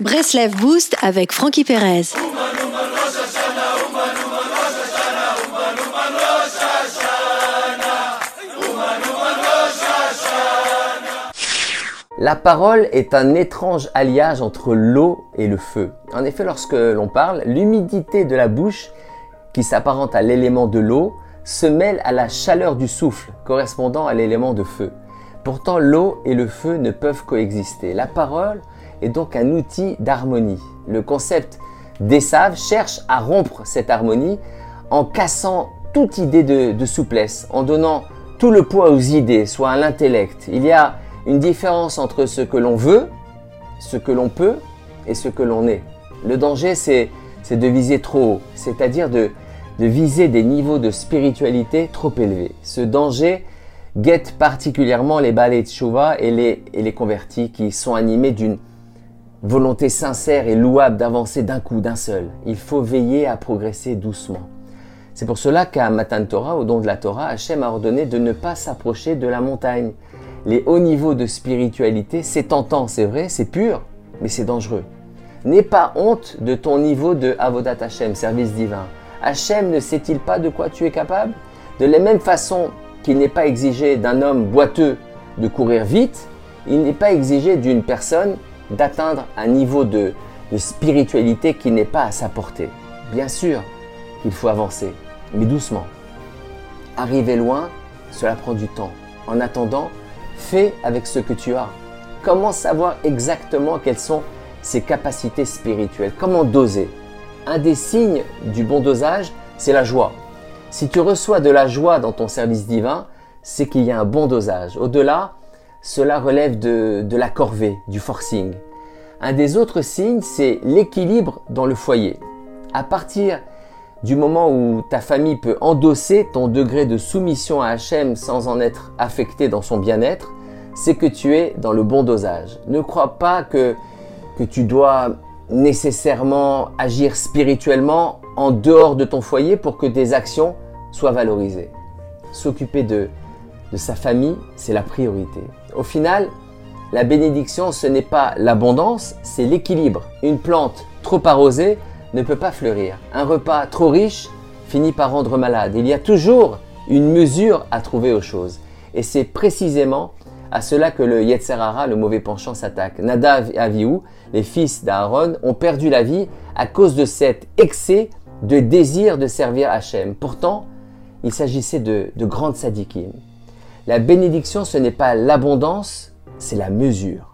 Breslev Boost avec Frankie Perez. La parole est un étrange alliage entre l'eau et le feu. En effet, lorsque l'on parle, l'humidité de la bouche, qui s'apparente à l'élément de l'eau, se mêle à la chaleur du souffle, correspondant à l'élément de feu. Pourtant, l'eau et le feu ne peuvent coexister. La parole est donc un outil d'harmonie. Le concept des saves cherche à rompre cette harmonie en cassant toute idée de, souplesse, en donnant tout le poids aux idées, soit à l'intellect. Il y a une différence entre ce que l'on veut, ce que l'on peut et ce que l'on est. Le danger, c'est de viser trop haut, c'est-à-dire de, viser des niveaux de spiritualité trop élevés. Ce danger guette particulièrement les balais de Shuvah et les convertis qui sont animés d'une volonté sincère et louable d'avancer d'un coup, d'un seul. Il faut veiller à progresser doucement. C'est pour cela qu'à Matan Torah, au don de la Torah, Hachem a ordonné de ne pas s'approcher de la montagne, les hauts niveaux de spiritualité, c'est tentant, c'est vrai, c'est pur, mais c'est dangereux. N'aie pas honte de ton niveau de Avodat Hashem, service divin. Hachem ne sait-il pas de quoi tu es capable? De la même façon qu'il n'est pas exigé d'un homme boiteux de courir vite, il n'est pas exigé d'une personne d'atteindre un niveau de, spiritualité qui n'est pas à sa portée. Bien sûr qu'il faut avancer, mais doucement. Arriver loin, cela prend du temps. En attendant, Fais avec ce que tu as. Comment savoir exactement quelles sont ses capacités spirituelles Comment doser? Un des signes du bon dosage, c'est la joie. Si tu reçois de la joie dans ton service divin, c'est qu'il y a un bon dosage. Au-delà, cela relève de, la corvée, du forcing. Un des autres signes, c'est l'équilibre dans le foyer. À partir du moment où ta famille peut endosser ton degré de soumission à Hachem sans en être affecté dans son bien-être, c'est que tu es dans le bon dosage. Ne crois pas que, que tu dois nécessairement agir spirituellement en dehors de ton foyer pour que tes actions soient valorisées. S'occuper de, de sa famille, c'est la priorité. Au final, la bénédiction, ce n'est pas l'abondance, c'est l'équilibre. Une plante trop arrosée ne peut pas fleurir. Un repas trop riche finit par rendre malade. Il y a toujours une mesure à trouver aux choses. Et c'est précisément à cela que le Yetzerara, le mauvais penchant, s'attaque. Nadav et Avihu, les fils d'Aaron, ont perdu la vie à cause de cet excès de désir de servir Hachem. Pourtant, il s'agissait de, de grandes sadikim. La bénédiction, ce n'est pas l'abondance, c'est la mesure.